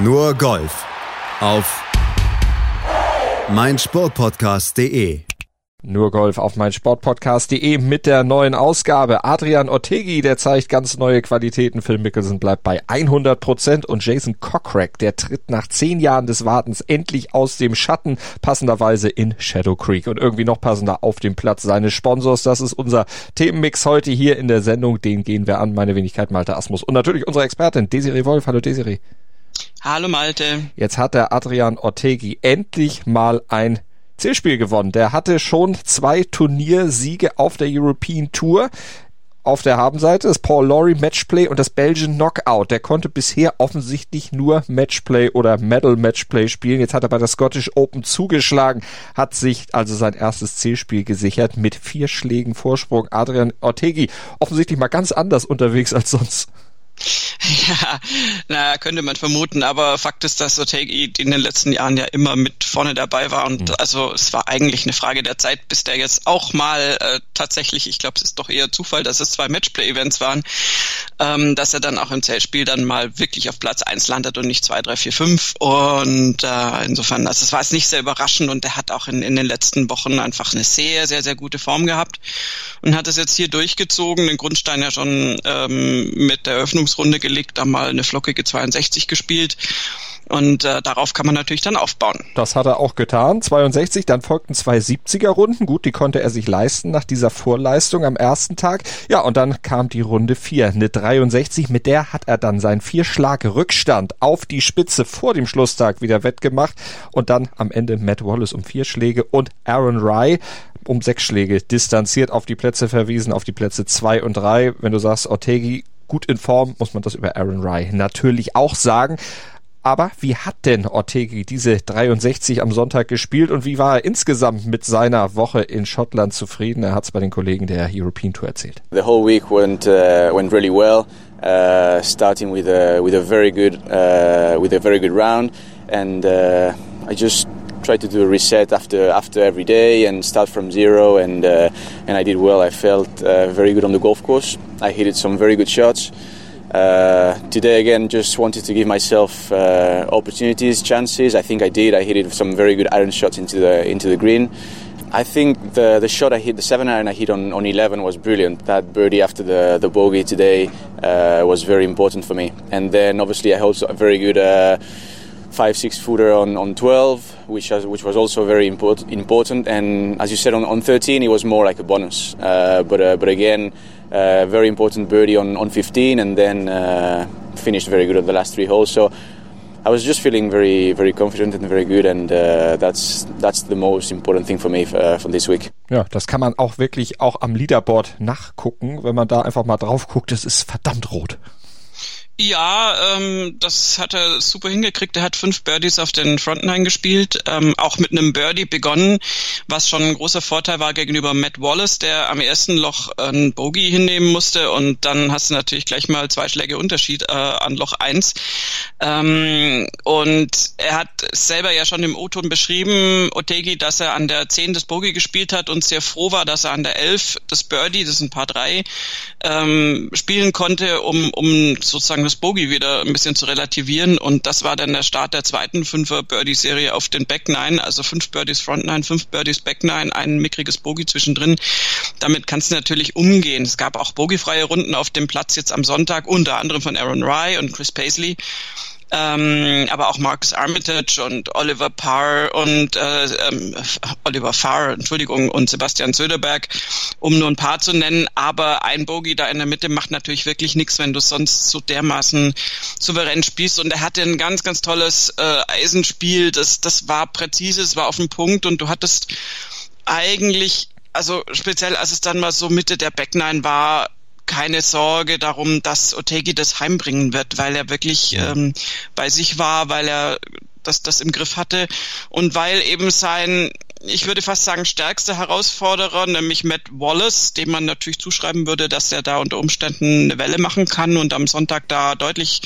Nur Golf auf meinsportpodcast.de. Nur Golf auf meinsportpodcast.de mit der neuen Ausgabe. Adrian Ortegi, der zeigt ganz neue Qualitäten. Phil Mickelson bleibt bei 100 Prozent und Jason Cockrack, der tritt nach zehn Jahren des Wartens endlich aus dem Schatten, passenderweise in Shadow Creek und irgendwie noch passender auf dem Platz seines Sponsors. Das ist unser Themenmix heute hier in der Sendung. Den gehen wir an. Meine Wenigkeit Malte Asmus und natürlich unsere Expertin Desiree Wolf. Hallo Desiree. Hallo Malte. Jetzt hat der Adrian Ortegi endlich mal ein Zielspiel gewonnen. Der hatte schon zwei Turniersiege auf der European Tour. Auf der Habenseite ist Paul Laurie Matchplay und das Belgian Knockout. Der konnte bisher offensichtlich nur Matchplay oder Medal Matchplay spielen. Jetzt hat er bei der Scottish Open zugeschlagen, hat sich also sein erstes Zielspiel gesichert mit vier Schlägen Vorsprung. Adrian Ortegi offensichtlich mal ganz anders unterwegs als sonst. Ja, naja, könnte man vermuten, aber Fakt ist, dass Otegi in den letzten Jahren ja immer mit vorne dabei war. Und mhm. also es war eigentlich eine Frage der Zeit, bis der jetzt auch mal äh, tatsächlich, ich glaube, es ist doch eher Zufall, dass es zwei Matchplay-Events waren, ähm, dass er dann auch im Zählspiel dann mal wirklich auf Platz eins landet und nicht zwei, drei, vier, fünf. Und äh, insofern, also es war es nicht sehr überraschend. Und er hat auch in, in den letzten Wochen einfach eine sehr, sehr, sehr gute Form gehabt und hat es jetzt hier durchgezogen, den Grundstein ja schon ähm, mit der Eröffnungsrunde gelegt, da mal eine flockige 62 gespielt. Und äh, darauf kann man natürlich dann aufbauen. Das hat er auch getan. 62, dann folgten zwei 70er Runden. Gut, die konnte er sich leisten nach dieser Vorleistung am ersten Tag. Ja, und dann kam die Runde 4, eine 63. Mit der hat er dann seinen Vierschlag Rückstand auf die Spitze vor dem Schlusstag wieder wettgemacht. Und dann am Ende Matt Wallace um vier Schläge und Aaron Rye um sechs Schläge distanziert auf die Plätze verwiesen, auf die Plätze zwei und drei. Wenn du sagst, Ortegi gut in Form, muss man das über Aaron Rye natürlich auch sagen. Aber wie hat denn Ortegi diese 63 am Sonntag gespielt und wie war er insgesamt mit seiner Woche in Schottland zufrieden? Er hat es bei den Kollegen der European Tour erzählt. The whole week went uh, went really well, uh, starting with a with a very good uh, with a very good round, and uh, I just tried to do a reset after after every day and start from zero and uh, and I did well. I felt uh, very good on the golf course. I hit some very good shots. Uh, today again, just wanted to give myself uh, opportunities, chances. I think I did. I hit some very good iron shots into the into the green. I think the the shot I hit, the seven iron I hit on, on 11 was brilliant. That birdie after the the bogey today uh, was very important for me. And then obviously I also a very good uh, five six footer on, on 12 which has, which was also very important important and as you said on, on 13 it was more like a bonus uh, but uh, but again uh, very important birdie on, on 15 and then uh, finished very good at the last three holes so I was just feeling very very confident and very good and uh, that's that's the most important thing for me uh, from this week. Ja, das kann man auch wirklich auch am Leaderboard nachgucken, wenn man da einfach mal drauf guckt, es ist verdammt rot. Ja, ähm, das hat er super hingekriegt. Er hat fünf Birdies auf den Front Nine gespielt, ähm, auch mit einem Birdie begonnen, was schon ein großer Vorteil war gegenüber Matt Wallace, der am ersten Loch ein Bogey hinnehmen musste und dann hast du natürlich gleich mal zwei Schläge Unterschied äh, an Loch eins. Ähm, und er hat selber ja schon im O-Ton beschrieben, Otegi, dass er an der 10 das Bogey gespielt hat und sehr froh war, dass er an der 11 das Birdie, das ist ein paar drei, ähm, spielen konnte, um, um sozusagen das Bogey wieder ein bisschen zu relativieren. Und das war dann der Start der zweiten Fünfer Birdie-Serie auf den Back Nine, also fünf Birdies Front Nine, fünf Birdies Back Nine, ein mickriges Bogey zwischendrin. Damit kannst du natürlich umgehen. Es gab auch bogiefreie Runden auf dem Platz jetzt am Sonntag, unter anderem von Aaron Rye und Chris Paisley ähm, aber auch Marcus Armitage und Oliver Parr und äh, ähm, Oliver Farr, Entschuldigung, und Sebastian Söderberg, um nur ein paar zu nennen. Aber ein Bogey da in der Mitte macht natürlich wirklich nichts, wenn du sonst so dermaßen souverän spielst. Und er hatte ein ganz, ganz tolles äh, Eisenspiel. Das, das war präzise, es war auf den Punkt und du hattest eigentlich also speziell als es dann mal so Mitte der Backnine war, keine Sorge darum, dass Otegi das heimbringen wird, weil er wirklich ähm, bei sich war, weil er das, das im Griff hatte. Und weil eben sein, ich würde fast sagen, stärkster Herausforderer, nämlich Matt Wallace, dem man natürlich zuschreiben würde, dass er da unter Umständen eine Welle machen kann und am Sonntag da deutlich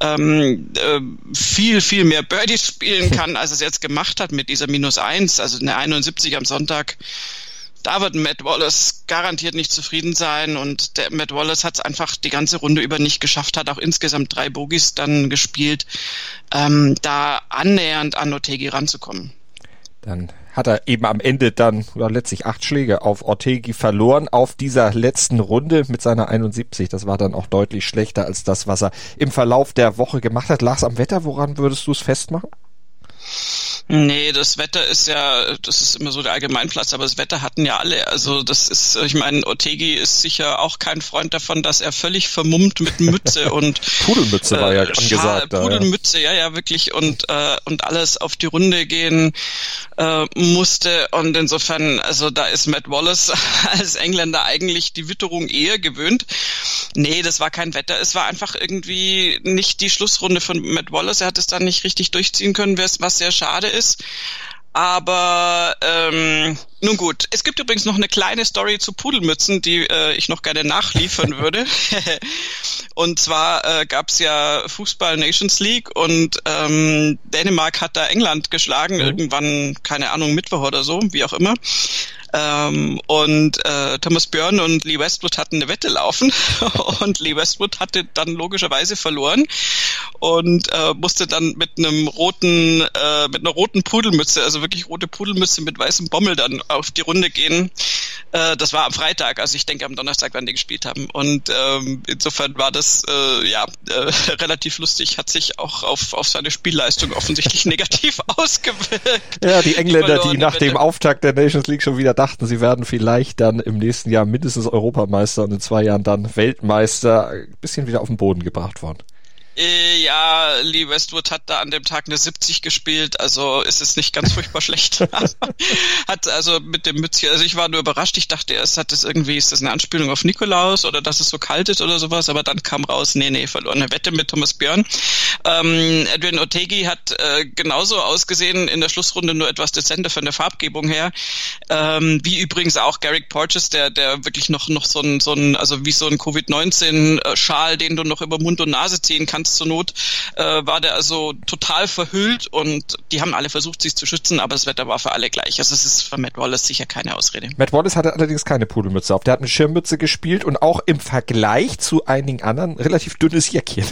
ähm, äh, viel, viel mehr Birdies spielen kann, als es jetzt gemacht hat mit dieser Minus eins, also eine 71 am Sonntag da wird Matt Wallace garantiert nicht zufrieden sein und der Matt Wallace hat es einfach die ganze Runde über nicht geschafft, hat auch insgesamt drei Bogies dann gespielt, ähm, da annähernd an Otegi ranzukommen. Dann hat er eben am Ende dann ja, letztlich acht Schläge auf Ortegi verloren auf dieser letzten Runde mit seiner 71. Das war dann auch deutlich schlechter als das, was er im Verlauf der Woche gemacht hat. Lars am Wetter, woran würdest du es festmachen? Nee, das Wetter ist ja, das ist immer so der Allgemeinplatz, aber das Wetter hatten ja alle. Also das ist, ich meine, Otegi ist sicher auch kein Freund davon, dass er völlig vermummt mit Mütze und Pudelmütze äh, war ja äh, angesagt. Da, Pudelmütze, ja. ja, ja, wirklich und äh, und alles auf die Runde gehen äh, musste und insofern, also da ist Matt Wallace als Engländer eigentlich die Witterung eher gewöhnt. Nee, das war kein Wetter, es war einfach irgendwie nicht die Schlussrunde von Matt Wallace. Er hat es dann nicht richtig durchziehen können, was sehr schade ist ist. Aber ähm, nun gut, es gibt übrigens noch eine kleine Story zu Pudelmützen, die äh, ich noch gerne nachliefern würde. und zwar äh, gab es ja Fußball Nations League und ähm, Dänemark hat da England geschlagen, mhm. irgendwann, keine Ahnung, Mittwoch oder so, wie auch immer. Ähm, und äh, Thomas Björn und Lee Westwood hatten eine Wette laufen und Lee Westwood hatte dann logischerweise verloren und äh, musste dann mit einem roten, äh, mit einer roten Pudelmütze, also wirklich rote Pudelmütze mit weißem Bommel dann auf die Runde gehen. Äh, das war am Freitag, also ich denke am Donnerstag, wann die gespielt haben. Und ähm, insofern war das äh, ja äh, relativ lustig, hat sich auch auf, auf seine Spielleistung offensichtlich negativ ausgewirkt. Ja, die Engländer, die, die nach dem Auftakt der Nations League schon wieder dachten, sie werden vielleicht dann im nächsten Jahr mindestens Europameister und in zwei Jahren dann Weltmeister, ein bisschen wieder auf den Boden gebracht worden. Äh, ja, Lee Westwood hat da an dem Tag eine 70 gespielt, also ist es nicht ganz furchtbar schlecht. hat also mit dem Mützchen, also ich war nur überrascht, ich dachte erst, hat das irgendwie, ist das eine Anspielung auf Nikolaus oder dass es so kalt ist oder sowas, aber dann kam raus, nee, nee, verlorene Wette mit Thomas Björn. Ähm, Edwin Otegi hat äh, genauso ausgesehen in der Schlussrunde, nur etwas dezenter von der Farbgebung her, ähm, wie übrigens auch Garrick Porches, der, der wirklich noch, noch so ein, so ein, also wie so ein Covid-19-Schal, den du noch über Mund und Nase ziehen kannst, zur Not, äh, war der also total verhüllt und die haben alle versucht, sich zu schützen, aber das Wetter war für alle gleich. Also es ist für Matt Wallace sicher keine Ausrede. Matt Wallace hatte allerdings keine Pudelmütze auf. Der hat eine Schirmmütze gespielt und auch im Vergleich zu einigen anderen relativ dünnes Jäckchen.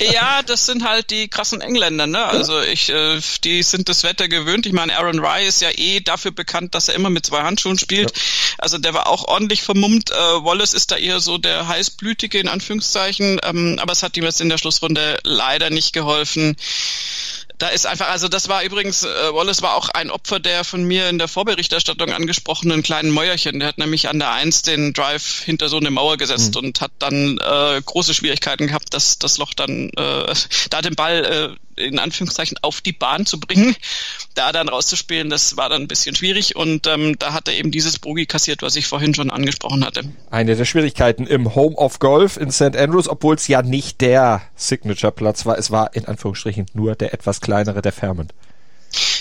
Ja, das sind halt die krassen Engländer, ne? Also ich, äh, die sind das Wetter gewöhnt. Ich meine, Aaron Rye ist ja eh dafür bekannt, dass er immer mit zwei Handschuhen spielt. Ja. Also der war auch ordentlich vermummt. Äh, Wallace ist da eher so der heißblütige in Anführungszeichen, ähm, aber es hat ihm jetzt in der Schlussrunde leider nicht geholfen da ist einfach, also das war übrigens, äh, Wallace war auch ein Opfer der von mir in der Vorberichterstattung angesprochenen kleinen Mäuerchen. Der hat nämlich an der Eins den Drive hinter so eine Mauer gesetzt mhm. und hat dann äh, große Schwierigkeiten gehabt, dass das Loch dann äh, da den Ball äh, in Anführungszeichen auf die Bahn zu bringen, da dann rauszuspielen, das war dann ein bisschen schwierig und ähm, da hat er eben dieses Bogie kassiert, was ich vorhin schon angesprochen hatte. Eine der Schwierigkeiten im Home of Golf in St. Andrews, obwohl es ja nicht der Signature-Platz war, es war in Anführungsstrichen nur der etwas kleinere der Fairmont.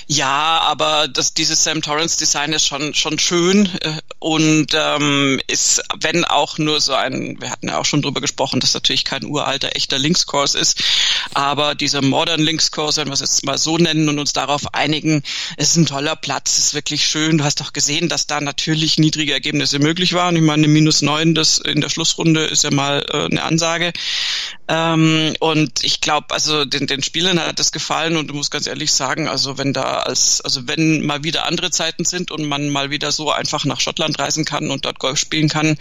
Ja, aber das, dieses Sam Torrance Design ist schon schon schön äh, und ähm, ist, wenn auch nur so ein, wir hatten ja auch schon drüber gesprochen, dass natürlich kein uralter echter Linkskurs ist, aber dieser Modern Linkskurs, wenn wir es jetzt mal so nennen und uns darauf einigen, ist ein toller Platz, ist wirklich schön. Du hast doch gesehen, dass da natürlich niedrige Ergebnisse möglich waren. Ich meine, minus neun, das in der Schlussrunde ist ja mal äh, eine Ansage. Ähm, und ich glaube, also den, den Spielern hat das gefallen und du musst ganz ehrlich sagen, also wenn da als, also wenn mal wieder andere Zeiten sind und man mal wieder so einfach nach Schottland reisen kann und dort Golf spielen kann,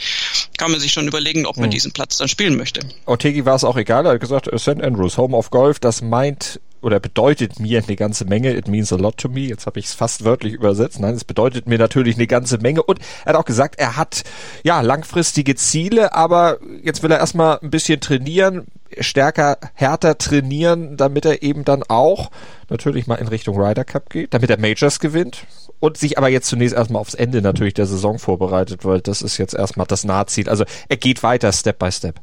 kann man sich schon überlegen, ob man hm. diesen Platz dann spielen möchte. Ortegi war es auch egal, er hat gesagt, St. Andrews, Home of Golf, das meint oder bedeutet mir eine ganze Menge. It means a lot to me. Jetzt habe ich es fast wörtlich übersetzt. Nein, es bedeutet mir natürlich eine ganze Menge. Und er hat auch gesagt, er hat ja langfristige Ziele, aber jetzt will er erstmal ein bisschen trainieren, stärker, härter trainieren, damit er eben dann auch natürlich mal in Richtung Ryder Cup geht, damit er Majors gewinnt und sich aber jetzt zunächst erstmal aufs Ende natürlich der Saison vorbereitet, weil das ist jetzt erstmal das Nahziel. Also er geht weiter Step by Step.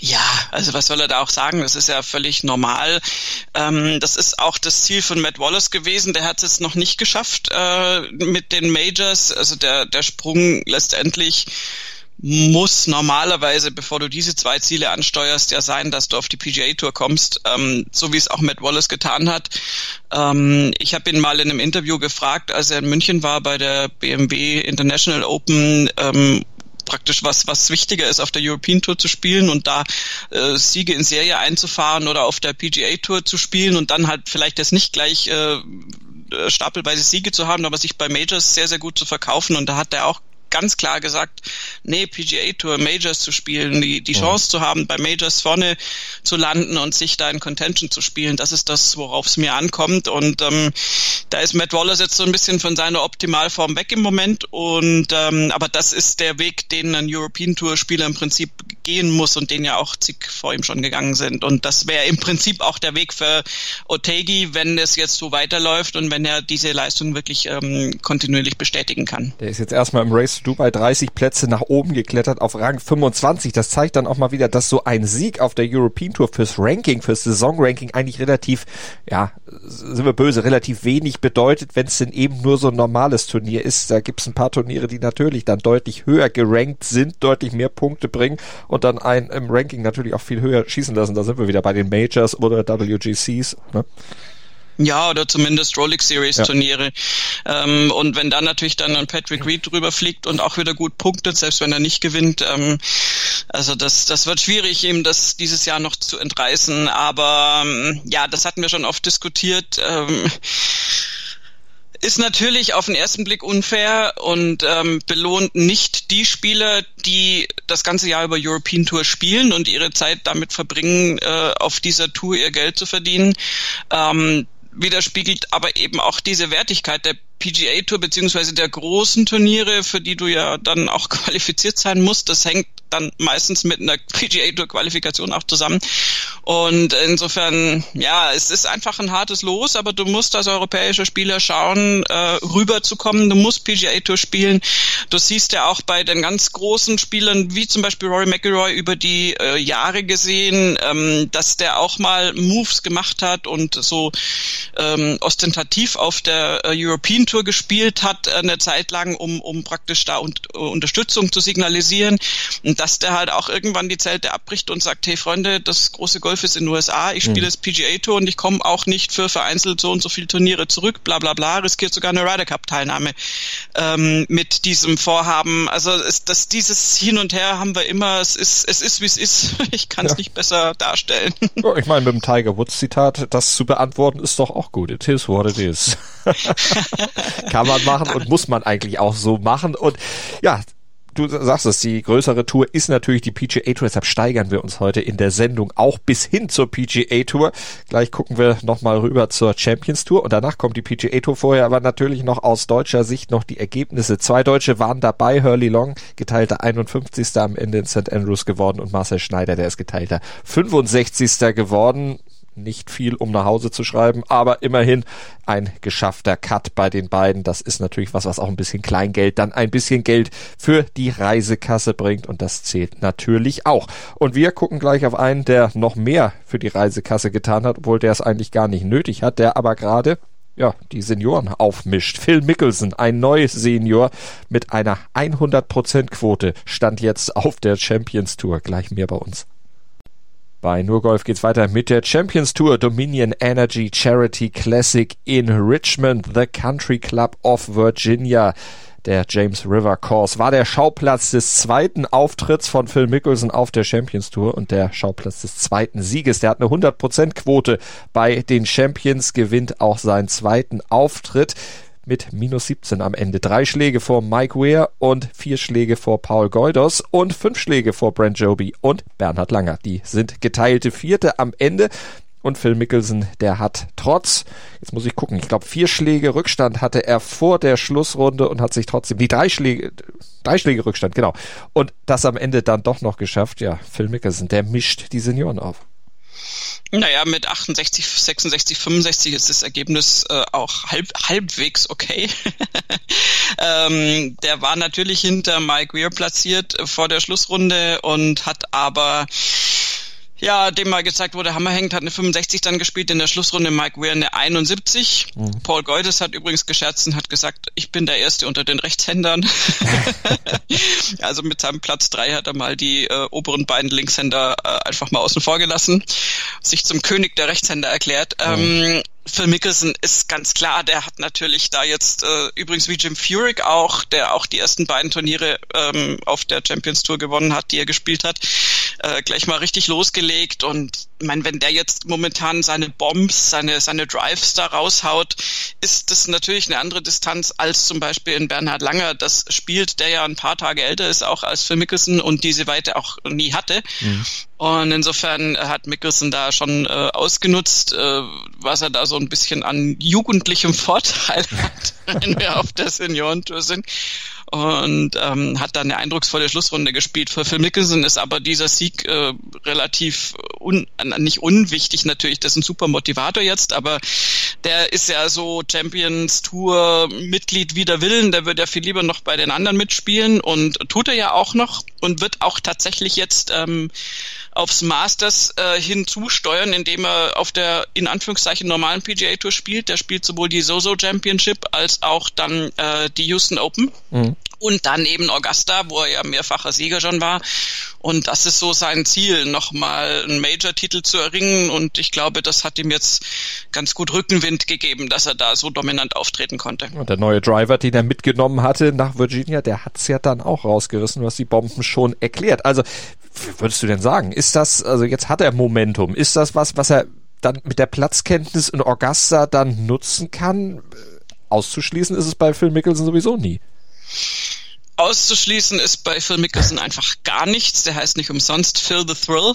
Ja, also was soll er da auch sagen? Das ist ja völlig normal. Ähm, das ist auch das Ziel von Matt Wallace gewesen. Der hat es noch nicht geschafft äh, mit den Majors. Also der, der Sprung letztendlich muss normalerweise, bevor du diese zwei Ziele ansteuerst, ja sein, dass du auf die PGA Tour kommst, ähm, so wie es auch Matt Wallace getan hat. Ähm, ich habe ihn mal in einem Interview gefragt, als er in München war bei der BMW International Open, ähm, praktisch was, was wichtiger ist, auf der European Tour zu spielen und da äh, Siege in Serie einzufahren oder auf der PGA Tour zu spielen und dann halt vielleicht das nicht gleich äh, stapelweise Siege zu haben, aber sich bei Majors sehr, sehr gut zu verkaufen. Und da hat er auch ganz klar gesagt, nee, PGA Tour, Majors zu spielen, die, die Chance zu haben, bei Majors vorne zu landen und sich da in Contention zu spielen, das ist das, worauf es mir ankommt. Und ähm, da ist Matt Wallace jetzt so ein bisschen von seiner Optimalform weg im Moment. Und ähm, aber das ist der Weg, den ein European Tour Spieler im Prinzip gehen muss und den ja auch zig vor ihm schon gegangen sind. Und das wäre im Prinzip auch der Weg für Otegi, wenn es jetzt so weiterläuft und wenn er diese Leistung wirklich ähm, kontinuierlich bestätigen kann. Der ist jetzt erstmal im Race to Dubai 30 Plätze nach oben geklettert auf Rang 25. Das zeigt dann auch mal wieder, dass so ein Sieg auf der European Tour fürs Ranking, fürs Saisonranking eigentlich relativ, ja, sind wir böse, relativ wenig bedeutet, wenn es denn eben nur so ein normales Turnier ist. Da gibt es ein paar Turniere, die natürlich dann deutlich höher gerankt sind, deutlich mehr Punkte bringen und dann einen im Ranking natürlich auch viel höher schießen lassen. Da sind wir wieder bei den Majors oder WGCs. Ne? Ja, oder zumindest Rolex Series ja. Turniere. Ähm, und wenn dann natürlich dann ein Patrick Reed drüber fliegt und auch wieder gut punktet, selbst wenn er nicht gewinnt, ähm, also das, das wird schwierig, ihm das dieses Jahr noch zu entreißen. Aber ähm, ja, das hatten wir schon oft diskutiert. Ähm, ist natürlich auf den ersten Blick unfair und ähm, belohnt nicht die Spieler, die das ganze Jahr über European Tour spielen und ihre Zeit damit verbringen, äh, auf dieser Tour ihr Geld zu verdienen. Ähm, widerspiegelt aber eben auch diese Wertigkeit der PGA Tour beziehungsweise der großen Turniere, für die du ja dann auch qualifiziert sein musst. Das hängt dann meistens mit einer PGA Tour Qualifikation auch zusammen. Und insofern, ja, es ist einfach ein hartes Los, aber du musst als europäischer Spieler schauen, äh, rüberzukommen. Du musst PGA Tour spielen. Du siehst ja auch bei den ganz großen Spielern, wie zum Beispiel Rory McIlroy über die äh, Jahre gesehen, ähm, dass der auch mal Moves gemacht hat und so ähm, ostentativ auf der äh, European Tour gespielt hat, eine Zeit lang, um, um praktisch da un Unterstützung zu signalisieren. Und dass der halt auch irgendwann die Zelte abbricht und sagt, hey Freunde, das große Golf ist in den USA, ich spiele mhm. das PGA Tour und ich komme auch nicht für vereinzelt so und so viele Turniere zurück, bla bla bla, riskiert sogar eine Ryder Cup Teilnahme ähm, mit diesem Vorhaben. Also ist das dieses Hin und Her haben wir immer, es ist, es ist wie es ist. Ich kann es ja. nicht besser darstellen. Oh, ich meine, mit dem Tiger Woods Zitat, das zu beantworten, ist doch auch gut. It is what it is. kann man machen und muss man eigentlich auch so machen. Und ja, du sagst es, die größere Tour ist natürlich die PGA Tour, deshalb steigern wir uns heute in der Sendung auch bis hin zur PGA Tour. Gleich gucken wir nochmal rüber zur Champions Tour und danach kommt die PGA Tour vorher, aber natürlich noch aus deutscher Sicht noch die Ergebnisse. Zwei Deutsche waren dabei, Hurley Long, geteilter 51. am Ende in St. Andrews geworden und Marcel Schneider, der ist geteilter 65. geworden nicht viel, um nach Hause zu schreiben, aber immerhin ein geschaffter Cut bei den beiden. Das ist natürlich was, was auch ein bisschen Kleingeld dann ein bisschen Geld für die Reisekasse bringt und das zählt natürlich auch. Und wir gucken gleich auf einen, der noch mehr für die Reisekasse getan hat, obwohl der es eigentlich gar nicht nötig hat, der aber gerade ja, die Senioren aufmischt. Phil Mickelson, ein neues Senior mit einer 100% Quote, stand jetzt auf der Champions Tour. Gleich mehr bei uns. Bei Nurgolf geht's weiter mit der Champions Tour Dominion Energy Charity Classic in Richmond, the Country Club of Virginia. Der James River Course war der Schauplatz des zweiten Auftritts von Phil Mickelson auf der Champions Tour und der Schauplatz des zweiten Sieges. Der hat eine 100% Quote bei den Champions, gewinnt auch seinen zweiten Auftritt mit minus 17 am Ende. Drei Schläge vor Mike Weir und vier Schläge vor Paul Goydos und fünf Schläge vor Brent Joby und Bernhard Langer. Die sind geteilte Vierte am Ende. Und Phil Mickelson, der hat trotz, jetzt muss ich gucken, ich glaube vier Schläge Rückstand hatte er vor der Schlussrunde und hat sich trotzdem die drei Schläge, drei Schläge Rückstand, genau. Und das am Ende dann doch noch geschafft. Ja, Phil Mickelson, der mischt die Senioren auf. Naja, mit 68, 66, 65 ist das Ergebnis äh, auch halb, halbwegs okay. ähm, der war natürlich hinter Mike Weir platziert vor der Schlussrunde und hat aber Ja, dem mal gezeigt wurde, Hammer hängt, hat eine 65 dann gespielt, in der Schlussrunde Mike Weir eine 71. Mhm. Paul Goides hat übrigens gescherzt und hat gesagt, ich bin der Erste unter den Rechtshändern. also mit seinem Platz 3 hat er mal die äh, oberen beiden Linkshänder äh, einfach mal außen vor gelassen, sich zum König der Rechtshänder erklärt. Mhm. Phil Mickelson ist ganz klar, der hat natürlich da jetzt äh, übrigens wie Jim Furyk auch, der auch die ersten beiden Turniere ähm, auf der Champions Tour gewonnen hat, die er gespielt hat, äh, gleich mal richtig losgelegt und ich meine, wenn der jetzt momentan seine Bombs, seine seine Drives da raushaut, ist das natürlich eine andere Distanz als zum Beispiel in Bernhard Langer. Das spielt, der ja ein paar Tage älter ist auch als Phil Mickelson und diese Weite auch nie hatte. Mhm. Und insofern hat Mickelson da schon äh, ausgenutzt, äh, was er da so ein bisschen an jugendlichem Vorteil hat, wenn wir auf der Seniorentour sind und ähm, hat dann eine eindrucksvolle Schlussrunde gespielt. Für Phil Mickelson ist aber dieser Sieg äh, relativ un, nicht unwichtig natürlich. Das ist ein super Motivator jetzt, aber der ist ja so Champions Tour Mitglied wider Willen. Der wird ja viel lieber noch bei den anderen mitspielen und tut er ja auch noch und wird auch tatsächlich jetzt ähm, aufs Masters äh, hinzusteuern, indem er auf der in Anführungszeichen normalen PGA Tour spielt. Der spielt sowohl die Zozo Championship als auch dann äh, die Houston Open mhm. und dann eben Augusta, wo er ja mehrfacher Sieger schon war. Und das ist so sein Ziel, nochmal einen Major-Titel zu erringen. Und ich glaube, das hat ihm jetzt ganz gut Rückenwind gegeben, dass er da so dominant auftreten konnte. Und der neue Driver, den er mitgenommen hatte nach Virginia, der hat's ja dann auch rausgerissen, was die Bomben schon erklärt. Also würdest du denn sagen? Ist das, also jetzt hat er Momentum, ist das was, was er dann mit der Platzkenntnis in Augusta dann nutzen kann? Auszuschließen ist es bei Phil Mickelson sowieso nie. Auszuschließen ist bei Phil Mickelson einfach gar nichts. Der heißt nicht umsonst Phil the Thrill.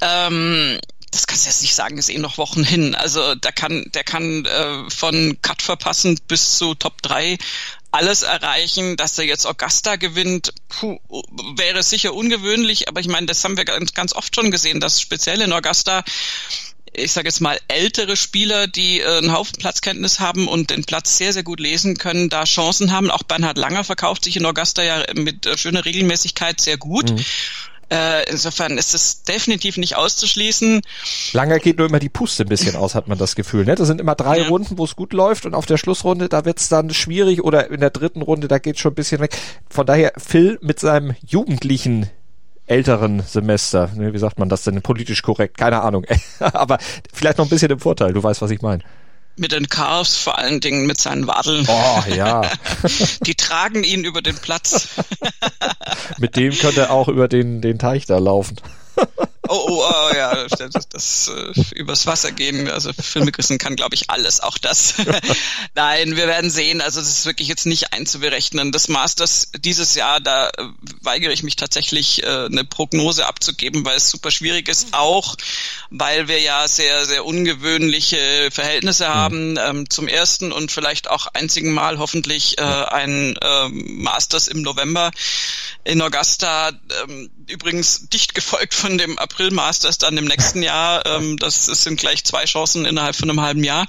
Ähm, das kannst du jetzt nicht sagen, ist eh noch Wochen hin. Also der kann, der kann äh, von Cut verpassen bis zu Top 3 alles erreichen, dass er jetzt Augusta gewinnt, puh, wäre sicher ungewöhnlich, aber ich meine, das haben wir ganz, ganz oft schon gesehen, dass speziell in Augusta ich sage jetzt mal, ältere Spieler, die äh, einen Haufen Platzkenntnis haben und den Platz sehr, sehr gut lesen können, da Chancen haben. Auch Bernhard Langer verkauft sich in Augusta ja mit äh, schöner Regelmäßigkeit sehr gut. Mhm. Äh, insofern ist es definitiv nicht auszuschließen. Langer geht nur immer die Puste ein bisschen aus, hat man das Gefühl. Ne? Das sind immer drei ja. Runden, wo es gut läuft und auf der Schlussrunde, da wird's dann schwierig oder in der dritten Runde, da geht's schon ein bisschen weg. Von daher, Phil mit seinem jugendlichen älteren Semester, ne, wie sagt man das denn politisch korrekt? Keine Ahnung. Aber vielleicht noch ein bisschen im Vorteil, du weißt, was ich meine mit den Cars, vor allen Dingen mit seinen Wadeln. Oh ja. Die tragen ihn über den Platz. mit dem könnte er auch über den, den Teich da laufen. Oh, oh, oh ja, das, das äh, übers Wasser gehen. Also Mickelson kann, glaube ich, alles, auch das. Nein, wir werden sehen. Also das ist wirklich jetzt nicht einzuberechnen. Das Masters dieses Jahr, da äh, weigere ich mich tatsächlich, äh, eine Prognose abzugeben, weil es super schwierig ist. Auch weil wir ja sehr, sehr ungewöhnliche Verhältnisse mhm. haben. Ähm, zum ersten und vielleicht auch einzigen Mal hoffentlich äh, ein äh, Masters im November in Augusta. Ähm, übrigens dicht gefolgt von dem April Masters dann im nächsten Jahr. Ähm, das, das sind gleich zwei Chancen innerhalb von einem halben Jahr.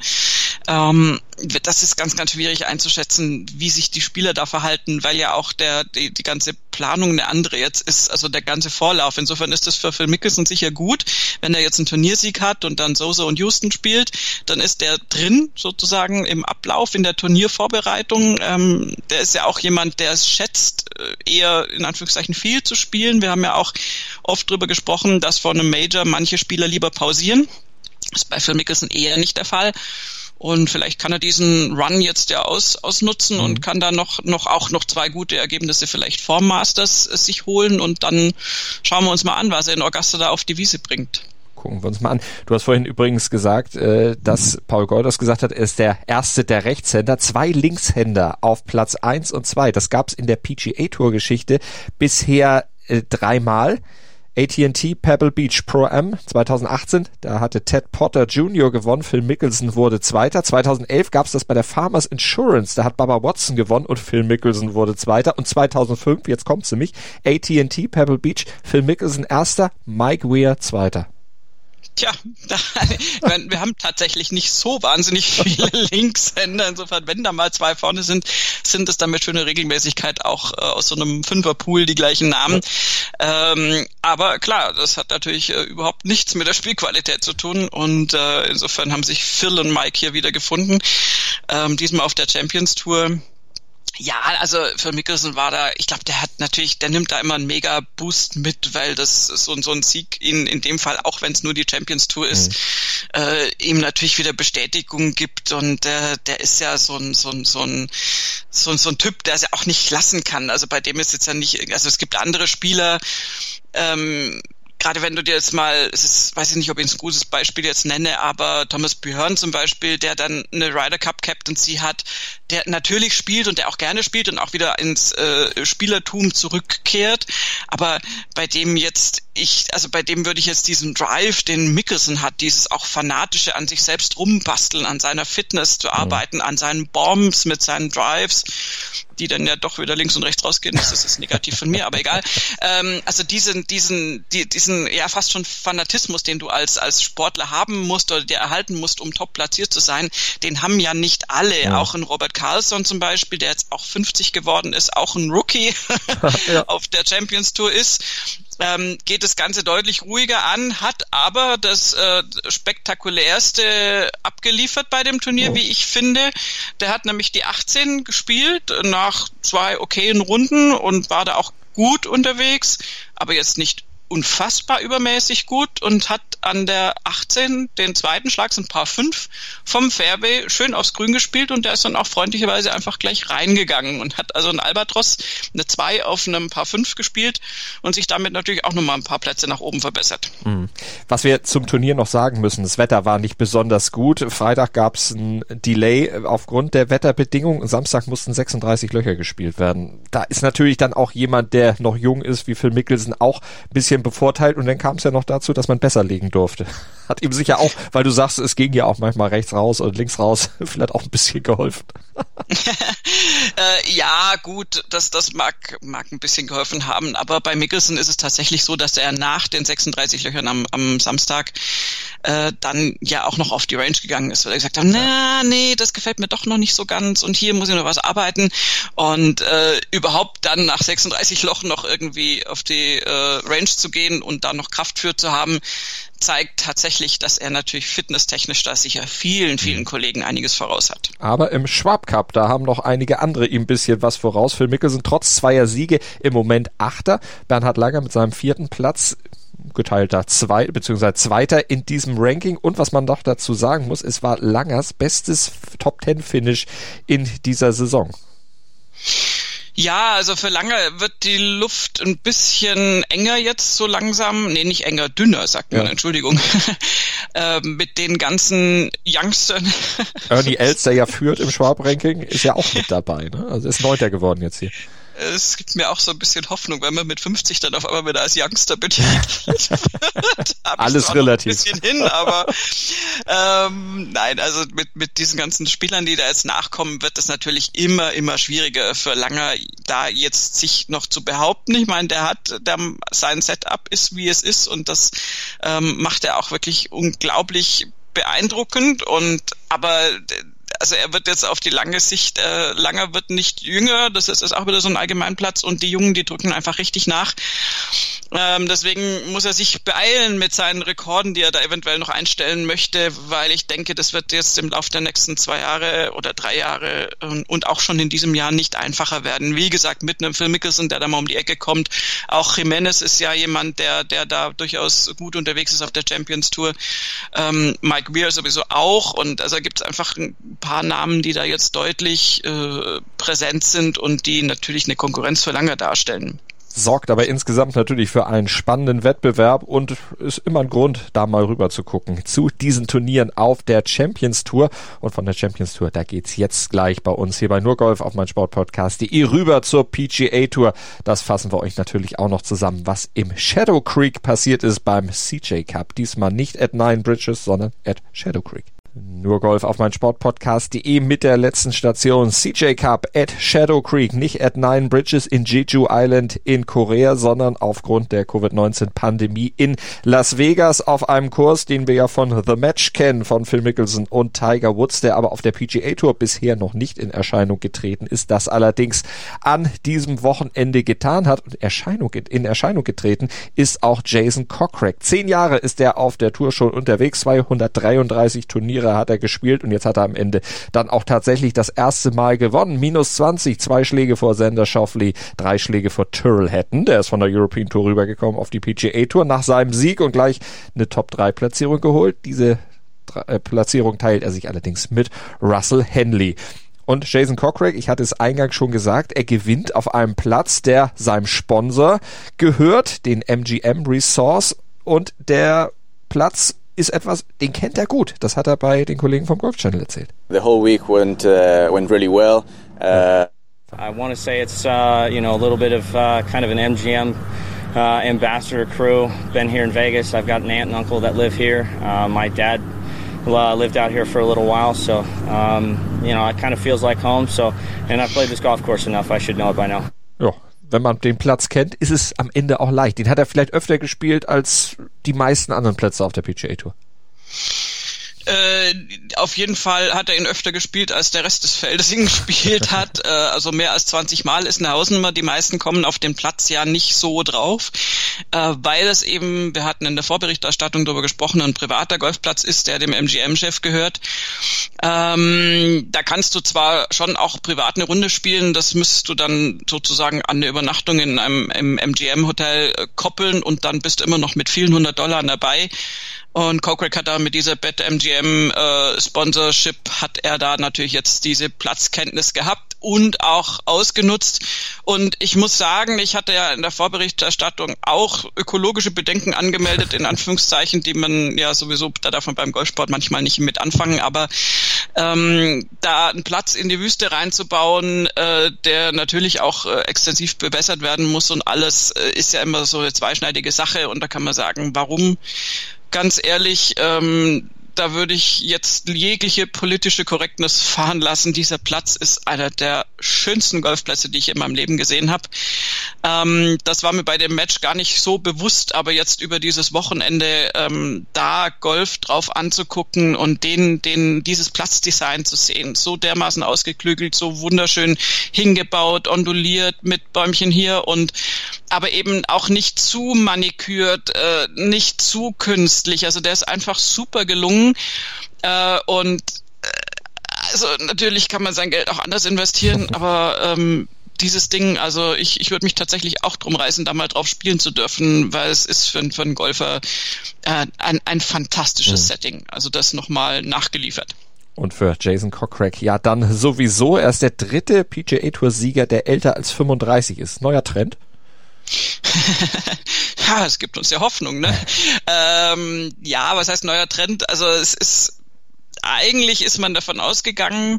Ähm, das ist ganz, ganz schwierig einzuschätzen, wie sich die Spieler da verhalten, weil ja auch der, die, die ganze Planung eine andere jetzt ist, also der ganze Vorlauf. Insofern ist das für Phil Mickelson sicher gut, wenn er jetzt einen Turniersieg hat und dann Sosa und Houston spielt, dann ist der drin sozusagen im Ablauf, in der Turniervorbereitung. Ähm, der ist ja auch jemand, der es schätzt, äh, eher in Anführungszeichen viel zu spielen. Wir haben ja auch oft drüber gesprochen, dass vor einem Major manche Spieler lieber pausieren. Das ist bei Phil Mickelson eher nicht der Fall. Und vielleicht kann er diesen Run jetzt ja aus, ausnutzen mhm. und kann da noch, noch auch noch zwei gute Ergebnisse vielleicht vor Masters äh, sich holen und dann schauen wir uns mal an, was er in Augusta da auf die Wiese bringt gucken wir uns mal an. Du hast vorhin übrigens gesagt, äh, dass Paul Golders gesagt hat, er ist der erste der Rechtshänder. Zwei Linkshänder auf Platz eins und zwei. Das gab es in der PGA Tour Geschichte bisher äh, dreimal. AT&T Pebble Beach Pro Am 2018, da hatte Ted Potter Jr. gewonnen, Phil Mickelson wurde Zweiter. 2011 gab es das bei der Farmers Insurance, da hat Baba Watson gewonnen und Phil Mickelson wurde Zweiter. Und 2005, jetzt kommt's nämlich, AT&T Pebble Beach, Phil Mickelson Erster, Mike Weir Zweiter. Tja, wir haben tatsächlich nicht so wahnsinnig viele Linkshänder. Insofern, wenn da mal zwei vorne sind, sind es dann mit schöner Regelmäßigkeit auch äh, aus so einem Fünferpool die gleichen Namen. Ähm, aber klar, das hat natürlich äh, überhaupt nichts mit der Spielqualität zu tun und äh, insofern haben sich Phil und Mike hier wieder gefunden. Ähm, diesmal auf der Champions Tour ja, also für Mickelson war da, ich glaube, der hat natürlich, der nimmt da immer einen mega Boost mit, weil das so, so ein Sieg in, in dem Fall, auch wenn es nur die Champions Tour ist, mhm. äh, ihm natürlich wieder Bestätigung gibt und der, der ist ja so ein, so ein, so ein, so ein, so ein Typ, der es ja auch nicht lassen kann. Also bei dem ist jetzt ja nicht, also es gibt andere Spieler, ähm, gerade wenn du dir jetzt mal, es ist, weiß ich nicht, ob ich ein gutes Beispiel jetzt nenne, aber Thomas Björn zum Beispiel, der dann eine Ryder Cup Captaincy hat, der natürlich spielt und der auch gerne spielt und auch wieder ins äh, Spielertum zurückkehrt, aber bei dem jetzt ich, also bei dem würde ich jetzt diesen Drive, den Mickelson hat, dieses auch fanatische an sich selbst rumbasteln, an seiner Fitness zu mhm. arbeiten, an seinen Bombs mit seinen Drives, die dann ja doch wieder links und rechts rausgehen. Das ist negativ von mir, aber egal. Ähm, also diesen, diesen, die, diesen ja fast schon Fanatismus, den du als als Sportler haben musst oder dir erhalten musst, um top platziert zu sein, den haben ja nicht alle. Ja. Auch ein Robert Carlson zum Beispiel, der jetzt auch 50 geworden ist, auch ein Rookie ja. auf der Champions Tour ist ähm, geht das Ganze deutlich ruhiger an, hat aber das äh, spektakulärste abgeliefert bei dem Turnier, wie ich finde. Der hat nämlich die 18 gespielt nach zwei okayen Runden und war da auch gut unterwegs, aber jetzt nicht unfassbar übermäßig gut und hat an der 18 den zweiten Schlag, sind Paar 5 vom Fairway schön aufs Grün gespielt und der ist dann auch freundlicherweise einfach gleich reingegangen und hat also ein Albatros eine 2 auf einem Paar 5 gespielt und sich damit natürlich auch nochmal ein paar Plätze nach oben verbessert. Mhm. Was wir zum Turnier noch sagen müssen, das Wetter war nicht besonders gut. Freitag gab es ein Delay aufgrund der Wetterbedingungen. Samstag mussten 36 Löcher gespielt werden. Da ist natürlich dann auch jemand, der noch jung ist, wie Phil Mickelson, auch ein bisschen bevorteilt und dann kam es ja noch dazu, dass man besser legen durfte. Hat ihm sicher auch, weil du sagst, es ging ja auch manchmal rechts raus und links raus, vielleicht auch ein bisschen geholfen. äh, ja, gut, das, das mag, mag ein bisschen geholfen haben, aber bei Mickelson ist es tatsächlich so, dass er nach den 36 Löchern am, am Samstag äh, dann ja auch noch auf die Range gegangen ist, weil er gesagt hat, na, nee, das gefällt mir doch noch nicht so ganz und hier muss ich noch was arbeiten. Und äh, überhaupt dann nach 36 Lochen noch irgendwie auf die äh, Range zu gehen und da noch Kraft für zu haben, zeigt tatsächlich, dass er natürlich fitnesstechnisch da sicher vielen, vielen mhm. Kollegen einiges voraus hat. Aber im Schwab Cup, da haben noch einige andere ihm ein bisschen was voraus. Phil Mickelson trotz zweier Siege im Moment Achter. Bernhard Langer mit seinem vierten Platz geteilter zwei beziehungsweise Zweiter in diesem Ranking. Und was man doch dazu sagen muss, es war Langers bestes Top Ten Finish in dieser Saison. Ja, also für lange wird die Luft ein bisschen enger jetzt so langsam. Nee, nicht enger, dünner, sagt man, ja. Entschuldigung. äh, mit den ganzen Youngstern. Ernie Els, der ja führt im Schwab-Ranking, ist ja auch mit dabei. Ne? Also ist Neunter geworden jetzt hier es gibt mir auch so ein bisschen Hoffnung, wenn man mit 50 dann auf einmal wieder als Youngster betitelt wird. Alles relativ. Ein bisschen hin, aber ähm, nein, also mit, mit diesen ganzen Spielern, die da jetzt nachkommen, wird es natürlich immer, immer schwieriger für Langer, da jetzt sich noch zu behaupten. Ich meine, der hat, der, sein Setup ist, wie es ist und das ähm, macht er auch wirklich unglaublich beeindruckend und aber also er wird jetzt auf die lange Sicht, äh, Langer wird nicht jünger, das ist, ist auch wieder so ein Allgemeinplatz und die Jungen, die drücken einfach richtig nach. Ähm, deswegen muss er sich beeilen mit seinen Rekorden, die er da eventuell noch einstellen möchte, weil ich denke, das wird jetzt im Laufe der nächsten zwei Jahre oder drei Jahre ähm, und auch schon in diesem Jahr nicht einfacher werden. Wie gesagt, mit einem Phil Mickelson, der da mal um die Ecke kommt. Auch Jimenez ist ja jemand, der, der da durchaus gut unterwegs ist auf der Champions Tour. Ähm, Mike Weir sowieso auch und also gibt es einfach ein paar Namen, die da jetzt deutlich äh, präsent sind und die natürlich eine Konkurrenz für lange darstellen sorgt aber insgesamt natürlich für einen spannenden Wettbewerb und ist immer ein Grund, da mal rüber zu gucken zu diesen Turnieren auf der Champions Tour. Und von der Champions Tour, da geht's jetzt gleich bei uns hier bei Nurgolf auf mein Sportpodcast.de rüber zur PGA Tour. Das fassen wir euch natürlich auch noch zusammen, was im Shadow Creek passiert ist beim CJ Cup. Diesmal nicht at Nine Bridges, sondern at Shadow Creek. Nur Golf auf mein Sportpodcast.de mit der letzten Station. CJ Cup at Shadow Creek, nicht at Nine Bridges in Jeju Island in Korea, sondern aufgrund der Covid-19-Pandemie in Las Vegas auf einem Kurs, den wir ja von The Match kennen, von Phil Mickelson und Tiger Woods, der aber auf der PGA Tour bisher noch nicht in Erscheinung getreten ist, das allerdings an diesem Wochenende getan hat und Erscheinung, in Erscheinung getreten ist auch Jason Kokrak. Zehn Jahre ist er auf der Tour schon unterwegs, 233 Turniere hat hat er gespielt und jetzt hat er am Ende dann auch tatsächlich das erste Mal gewonnen. Minus 20, zwei Schläge vor Sander Schauffele, drei Schläge vor Tyrrell Hatton. Der ist von der European Tour rübergekommen auf die PGA Tour nach seinem Sieg und gleich eine Top 3 Platzierung geholt. Diese äh, Platzierung teilt er sich allerdings mit Russell Henley. Und Jason Cockrack, ich hatte es eingangs schon gesagt, er gewinnt auf einem Platz, der seinem Sponsor gehört, den MGM Resource. Und der Platz ist etwas, den kennt er gut. Das hat er bei den Kollegen vom Golf Channel erzählt. The whole week went uh, went really well. Uh, I want to say it's uh, you know a little bit of uh, kind of an MGM uh, ambassador crew. Been here in Vegas. I've got an aunt and uncle that live here. Uh, my dad lived out here for a little while, so um, you know it kind of feels like home. So, and I've played this golf course enough. I should know it by now. Ja, wenn man den Platz kennt, ist es am Ende auch leicht. Den hat er vielleicht öfter gespielt als die meisten anderen Plätze auf der PGA Tour. Äh, auf jeden Fall hat er ihn öfter gespielt, als der Rest des Feldes ihn gespielt hat. Äh, also mehr als 20 Mal ist eine Hausnummer. Die meisten kommen auf den Platz ja nicht so drauf, äh, weil es eben, wir hatten in der Vorberichterstattung darüber gesprochen, ein privater Golfplatz ist, der dem MGM-Chef gehört. Ähm, da kannst du zwar schon auch privat eine Runde spielen, das müsstest du dann sozusagen an eine Übernachtung in einem MGM-Hotel koppeln und dann bist du immer noch mit vielen hundert Dollar dabei. Und Kokrak hat da mit dieser BetMGM äh, Sponsorship hat er da natürlich jetzt diese Platzkenntnis gehabt und auch ausgenutzt. Und ich muss sagen, ich hatte ja in der Vorberichterstattung auch ökologische Bedenken angemeldet, in Anführungszeichen, die man ja sowieso, da man beim Golfsport manchmal nicht mit anfangen, aber ähm, da einen Platz in die Wüste reinzubauen, äh, der natürlich auch äh, extensiv bewässert werden muss und alles, äh, ist ja immer so eine zweischneidige Sache. Und da kann man sagen, warum ganz ehrlich, ähm, da würde ich jetzt jegliche politische Korrektness fahren lassen. Dieser Platz ist einer der schönsten Golfplätze, die ich in meinem Leben gesehen habe. Ähm, das war mir bei dem Match gar nicht so bewusst, aber jetzt über dieses Wochenende ähm, da Golf drauf anzugucken und den, den, dieses Platzdesign zu sehen, so dermaßen ausgeklügelt, so wunderschön hingebaut, onduliert mit Bäumchen hier und aber eben auch nicht zu manikürt, äh, nicht zu künstlich. Also der ist einfach super gelungen äh, und äh, also natürlich kann man sein Geld auch anders investieren, aber ähm, dieses Ding, also ich, ich würde mich tatsächlich auch drum reißen, da mal drauf spielen zu dürfen, weil es ist für, für einen Golfer äh, ein, ein fantastisches mhm. Setting. Also das nochmal nachgeliefert. Und für Jason Cockrack, ja dann sowieso. Er ist der dritte PGA Tour Sieger, der älter als 35 ist. Neuer Trend? ja, es gibt uns ja Hoffnung, ne? ähm, ja, was heißt neuer Trend? Also es ist eigentlich ist man davon ausgegangen,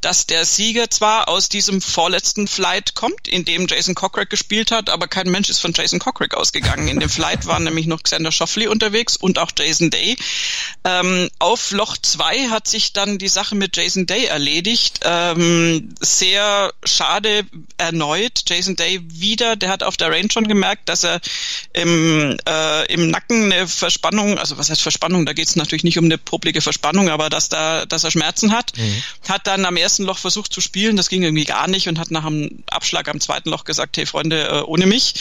dass der Sieger zwar aus diesem vorletzten Flight kommt, in dem Jason Cochrack gespielt hat, aber kein Mensch ist von Jason Cochrack ausgegangen. In dem Flight waren nämlich noch Xander Schauffele unterwegs und auch Jason Day. Ähm, auf Loch 2 hat sich dann die Sache mit Jason Day erledigt. Ähm, sehr schade erneut. Jason Day wieder, der hat auf der Range schon gemerkt, dass er im, äh, im Nacken eine Verspannung, also was heißt Verspannung, da geht es natürlich nicht um eine publike Verspannung, aber dass da, dass er Schmerzen hat. Mhm. Hat dann am ersten Loch versucht zu spielen, das ging irgendwie gar nicht und hat nach dem Abschlag am zweiten Loch gesagt, hey Freunde, äh, ohne mich.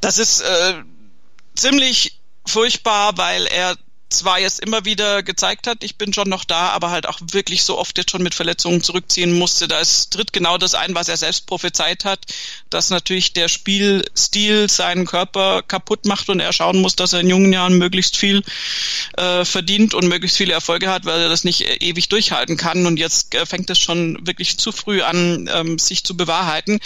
Das ist äh, ziemlich furchtbar, weil er zwar jetzt immer wieder gezeigt hat, ich bin schon noch da, aber halt auch wirklich so oft jetzt schon mit Verletzungen zurückziehen musste. Da tritt genau das ein, was er selbst prophezeit hat, dass natürlich der Spielstil seinen Körper kaputt macht und er schauen muss, dass er in jungen Jahren möglichst viel äh, verdient und möglichst viele Erfolge hat, weil er das nicht äh, ewig durchhalten kann. Und jetzt äh, fängt es schon wirklich zu früh an, ähm, sich zu bewahrheiten.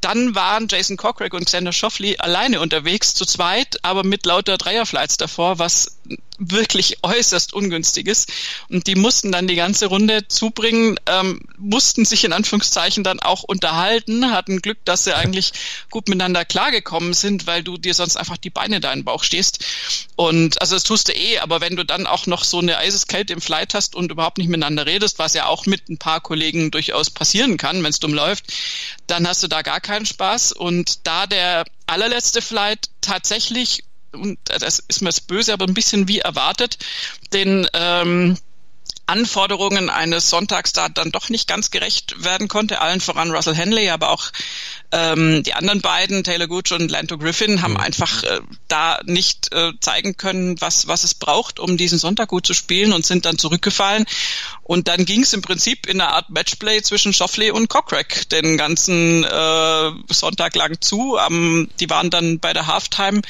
Dann waren Jason Cochrack und Xander Schauffele alleine unterwegs, zu zweit, aber mit lauter Dreierflights davor, was wirklich äußerst ungünstig ist. Und die mussten dann die ganze Runde zubringen, ähm, mussten sich in Anführungszeichen dann auch unterhalten, hatten Glück, dass sie eigentlich gut miteinander klargekommen sind, weil du dir sonst einfach die Beine da in den Bauch stehst. Und also das tust du eh, aber wenn du dann auch noch so eine Eiseskälte im Flight hast und überhaupt nicht miteinander redest, was ja auch mit ein paar Kollegen durchaus passieren kann, wenn es dumm läuft, dann hast du da gar keinen Spaß. Und da der allerletzte Flight tatsächlich und das ist mir jetzt böse, aber ein bisschen wie erwartet, den ähm, Anforderungen eines Sonntags da dann doch nicht ganz gerecht werden konnte. Allen voran Russell Henley, aber auch ähm, die anderen beiden, Taylor Gooch und Lanto Griffin, haben mhm. einfach äh, da nicht äh, zeigen können, was, was es braucht, um diesen Sonntag gut zu spielen und sind dann zurückgefallen. Und dann ging es im Prinzip in einer Art Matchplay zwischen Schoffley und Cockrack den ganzen äh, Sonntag lang zu. Ähm, die waren dann bei der Halftime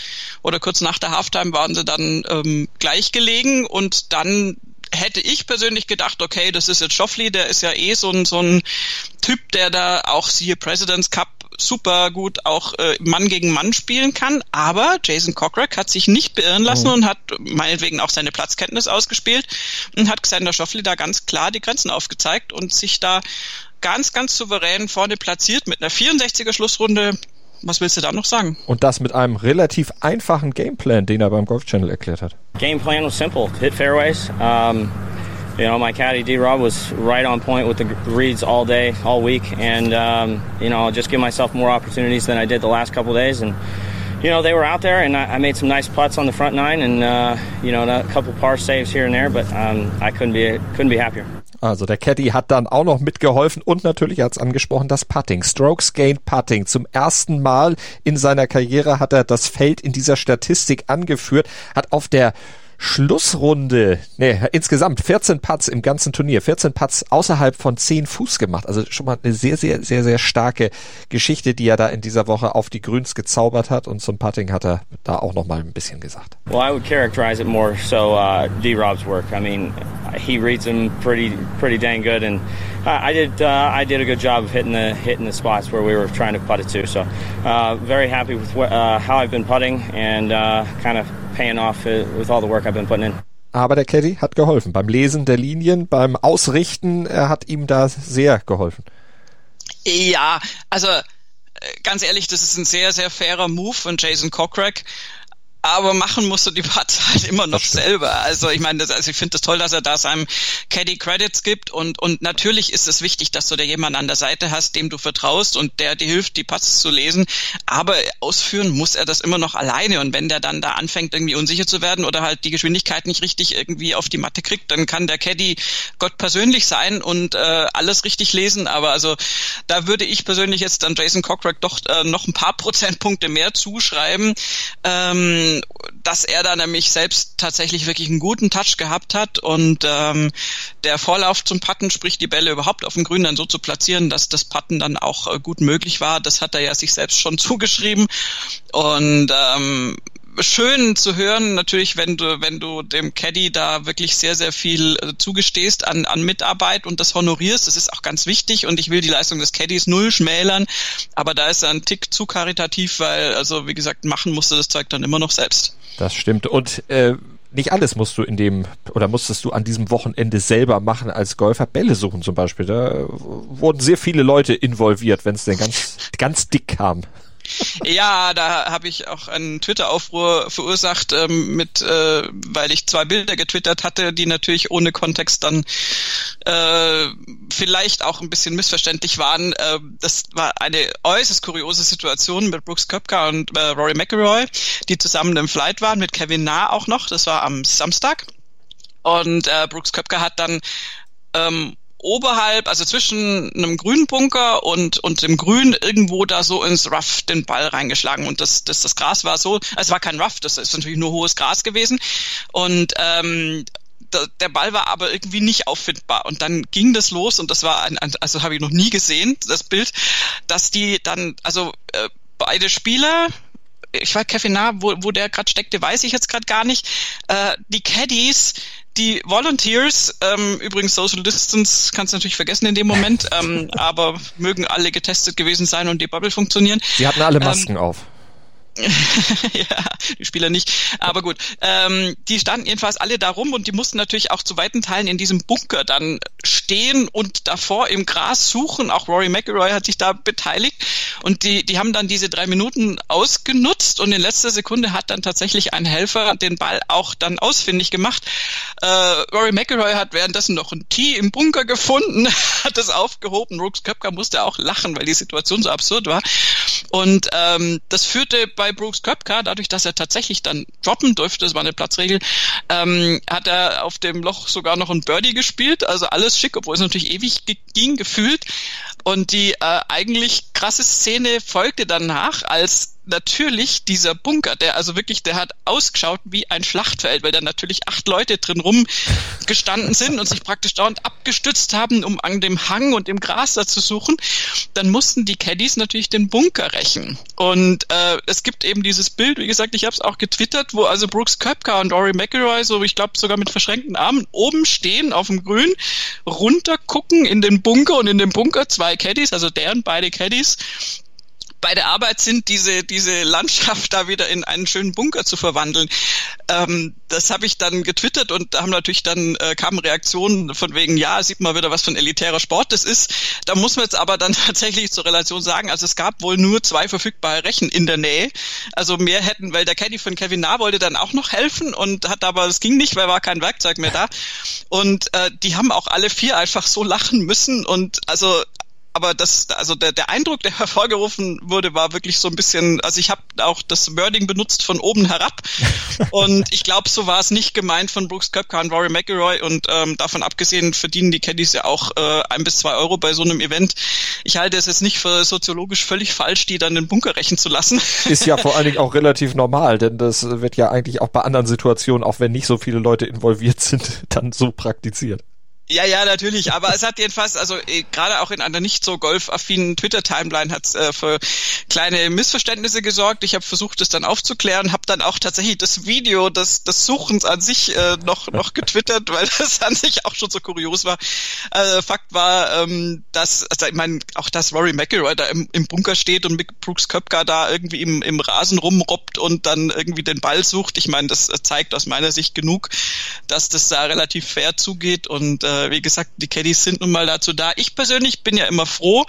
oder kurz nach der Halftime waren sie dann ähm, gleich gelegen und dann hätte ich persönlich gedacht, okay, das ist jetzt Schoffli, der ist ja eh so ein, so ein Typ, der da auch siehe President's Cup super gut auch äh, Mann gegen Mann spielen kann, aber Jason Cochrack hat sich nicht beirren lassen oh. und hat meinetwegen auch seine Platzkenntnis ausgespielt und hat Xander Schoffli da ganz klar die Grenzen aufgezeigt und sich da ganz, ganz souverän vorne platziert mit einer 64er Schlussrunde was willst du da noch sagen? Und das mit einem relativ einfachen Gameplan, den er beim Golf Channel erklärt hat. Gameplan was simple. Hit fairways. Um, you know, my caddy D-Rob was right on point with the reads all day, all week, and um, you know, I just give myself more opportunities than I did the last couple days, and you know, they were out there, and I, I made some nice putts on the front nine, and uh, you know, a couple par saves here and there, but um, I couldn't be couldn't be happier. Also der Caddy hat dann auch noch mitgeholfen und natürlich es angesprochen, das Putting. Strokes Gained Putting. Zum ersten Mal in seiner Karriere hat er das Feld in dieser Statistik angeführt, hat auf der Schlussrunde, nee, insgesamt 14 Putts im ganzen Turnier, 14 Putts außerhalb von 10 Fuß gemacht. Also schon mal eine sehr, sehr, sehr, sehr starke Geschichte, die er da in dieser Woche auf die Grüns gezaubert hat. Und zum Putting hat er da auch noch mal ein bisschen gesagt. Well, I would characterize it more so uh, D-Rob's work. I mean, he reads them pretty, pretty dang good, and I did, uh, I did a good job of hitting the hitting the spots where we were trying to putt it to. So, uh, very happy with what, uh, how I've been putting and uh, kind of paying off with all the work I've been putting in. Aber der Caddy hat geholfen. Beim Lesen der Linien, beim Ausrichten, er hat ihm da sehr geholfen. Ja, also äh, ganz ehrlich, das ist ein sehr, sehr fairer Move von Jason Cochrack aber machen musst du die Parts halt immer noch selber. Also ich meine, das, also ich finde das toll, dass er da seinem Caddy Credits gibt und und natürlich ist es wichtig, dass du da jemanden an der Seite hast, dem du vertraust und der dir hilft, die Parts zu lesen. Aber ausführen muss er das immer noch alleine und wenn der dann da anfängt irgendwie unsicher zu werden oder halt die Geschwindigkeit nicht richtig irgendwie auf die Matte kriegt, dann kann der Caddy Gott persönlich sein und äh, alles richtig lesen. Aber also da würde ich persönlich jetzt dann Jason Cochrack doch äh, noch ein paar Prozentpunkte mehr zuschreiben. Ähm, dass er da nämlich selbst tatsächlich wirklich einen guten Touch gehabt hat und ähm, der Vorlauf zum Putten, sprich die Bälle überhaupt auf dem Grün dann so zu platzieren, dass das Putten dann auch äh, gut möglich war, das hat er ja sich selbst schon zugeschrieben. Und ähm, schön zu hören, natürlich, wenn du, wenn du dem Caddy da wirklich sehr, sehr viel äh, zugestehst an, an Mitarbeit und das honorierst. Das ist auch ganz wichtig und ich will die Leistung des Caddies null schmälern, aber da ist er ein Tick zu karitativ, weil, also wie gesagt, machen musste das Zeug dann immer noch selbst. Das stimmt. Und äh, nicht alles musst du in dem oder musstest du an diesem Wochenende selber machen als Golfer. Bälle suchen zum Beispiel. Da wurden sehr viele Leute involviert, wenn es denn ganz, ganz dick kam. Ja, da habe ich auch einen Twitter-Aufruhr verursacht, ähm, mit, äh, weil ich zwei Bilder getwittert hatte, die natürlich ohne Kontext dann äh, vielleicht auch ein bisschen missverständlich waren. Äh, das war eine äußerst kuriose Situation mit Brooks Köpker und äh, Rory McIlroy, die zusammen im Flight waren, mit Kevin Nah auch noch. Das war am Samstag. Und äh, Brooks Köpker hat dann ähm, oberhalb, also zwischen einem grünen Bunker und, und dem Grün irgendwo da so ins Rough den Ball reingeschlagen. Und das, das, das Gras war so, es war kein Rough, das ist natürlich nur hohes Gras gewesen. Und ähm, der Ball war aber irgendwie nicht auffindbar. Und dann ging das los und das war ein also habe ich noch nie gesehen, das Bild, dass die dann, also äh, beide Spieler, ich weiß Kevin nah, wo, wo der gerade steckte, weiß ich jetzt gerade gar nicht. Äh, die Caddies, die Volunteers, ähm, übrigens Social Distance kannst du natürlich vergessen in dem Moment, ähm, aber mögen alle getestet gewesen sein und die Bubble funktionieren. Sie hatten alle ähm, Masken ähm, auf. ja, die Spieler nicht. Aber gut, ähm, die standen jedenfalls alle da rum und die mussten natürlich auch zu weiten Teilen in diesem Bunker dann stehen und davor im Gras suchen. Auch Rory McIlroy hat sich da beteiligt und die, die haben dann diese drei Minuten ausgenutzt und in letzter Sekunde hat dann tatsächlich ein Helfer den Ball auch dann ausfindig gemacht. Äh, Rory McIlroy hat währenddessen noch ein Tee im Bunker gefunden, hat es aufgehoben. Brooks Köpker musste auch lachen, weil die Situation so absurd war. Und ähm, das führte bei Brooks Köpka, dadurch, dass er tatsächlich dann droppen durfte, das war eine Platzregel, ähm, hat er auf dem Loch sogar noch ein Birdie gespielt, also alles schick, obwohl es natürlich ewig ging, gefühlt. Und die äh, eigentlich krasse Szene folgte danach, als natürlich dieser Bunker, der also wirklich, der hat ausgeschaut wie ein Schlachtfeld, weil da natürlich acht Leute drin rumgestanden sind und sich praktisch dauernd abgestützt haben, um an dem Hang und dem Gras da zu suchen. Dann mussten die Caddies natürlich den Bunker rächen. Und äh, es gibt eben dieses Bild, wie gesagt, ich habe es auch getwittert, wo also Brooks Köpka und Rory McIlroy, so ich glaube sogar mit verschränkten Armen, oben stehen auf dem Grün, runter gucken in den Bunker und in dem Bunker zwei Caddies, also deren beide Caddies, bei der Arbeit sind, diese, diese Landschaft da wieder in einen schönen Bunker zu verwandeln. Ähm, das habe ich dann getwittert und da haben natürlich dann äh, kamen Reaktionen von wegen, ja, sieht mal wieder, was für ein elitärer Sport das ist. Da muss man jetzt aber dann tatsächlich zur Relation sagen, also es gab wohl nur zwei verfügbare Rechen in der Nähe. Also mehr hätten, weil der Caddy von Kevin Na wollte dann auch noch helfen und hat aber, es ging nicht, weil war kein Werkzeug mehr da. Und äh, die haben auch alle vier einfach so lachen müssen und also aber das, also der, der Eindruck, der hervorgerufen wurde, war wirklich so ein bisschen, also ich habe auch das Wording benutzt von oben herab und ich glaube, so war es nicht gemeint von Brooks Köpka und Rory McIlroy und ähm, davon abgesehen verdienen die Caddies ja auch äh, ein bis zwei Euro bei so einem Event. Ich halte es jetzt nicht für soziologisch völlig falsch, die dann in den Bunker rächen zu lassen. Ist ja vor allen Dingen auch relativ normal, denn das wird ja eigentlich auch bei anderen Situationen, auch wenn nicht so viele Leute involviert sind, dann so praktiziert. Ja, ja, natürlich. Aber es hat jedenfalls, also äh, gerade auch in einer nicht so golfaffinen Twitter-Timeline hat es äh, für kleine Missverständnisse gesorgt. Ich habe versucht, das dann aufzuklären, habe dann auch tatsächlich das Video des, des Suchens an sich äh, noch noch getwittert, weil das an sich auch schon so kurios war. Äh, Fakt war, ähm, dass, also ich meine, auch dass Rory McIlroy da im, im Bunker steht und Mick Brooks Köpka da irgendwie im, im Rasen rumrobbt und dann irgendwie den Ball sucht. Ich meine, das zeigt aus meiner Sicht genug, dass das da relativ fair zugeht und äh, äh, wie gesagt, die Caddies sind nun mal dazu da. Ich persönlich bin ja immer froh,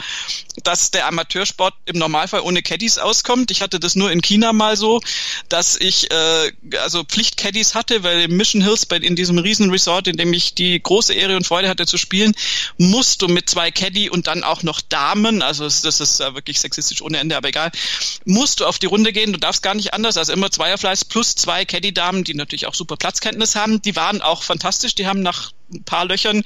dass der Amateursport im Normalfall ohne Caddies auskommt. Ich hatte das nur in China mal so, dass ich äh, also Pflicht-Caddies hatte, weil im Mission Hills, bei, in diesem Riesenresort, in dem ich die große Ehre und Freude hatte zu spielen, musst du mit zwei Caddy und dann auch noch Damen, also das ist äh, wirklich sexistisch ohne Ende, aber egal, musst du auf die Runde gehen. Du darfst gar nicht anders, also immer Zweierfleiß plus zwei Caddy-Damen, die natürlich auch super Platzkenntnis haben. Die waren auch fantastisch. Die haben nach ein paar Löchern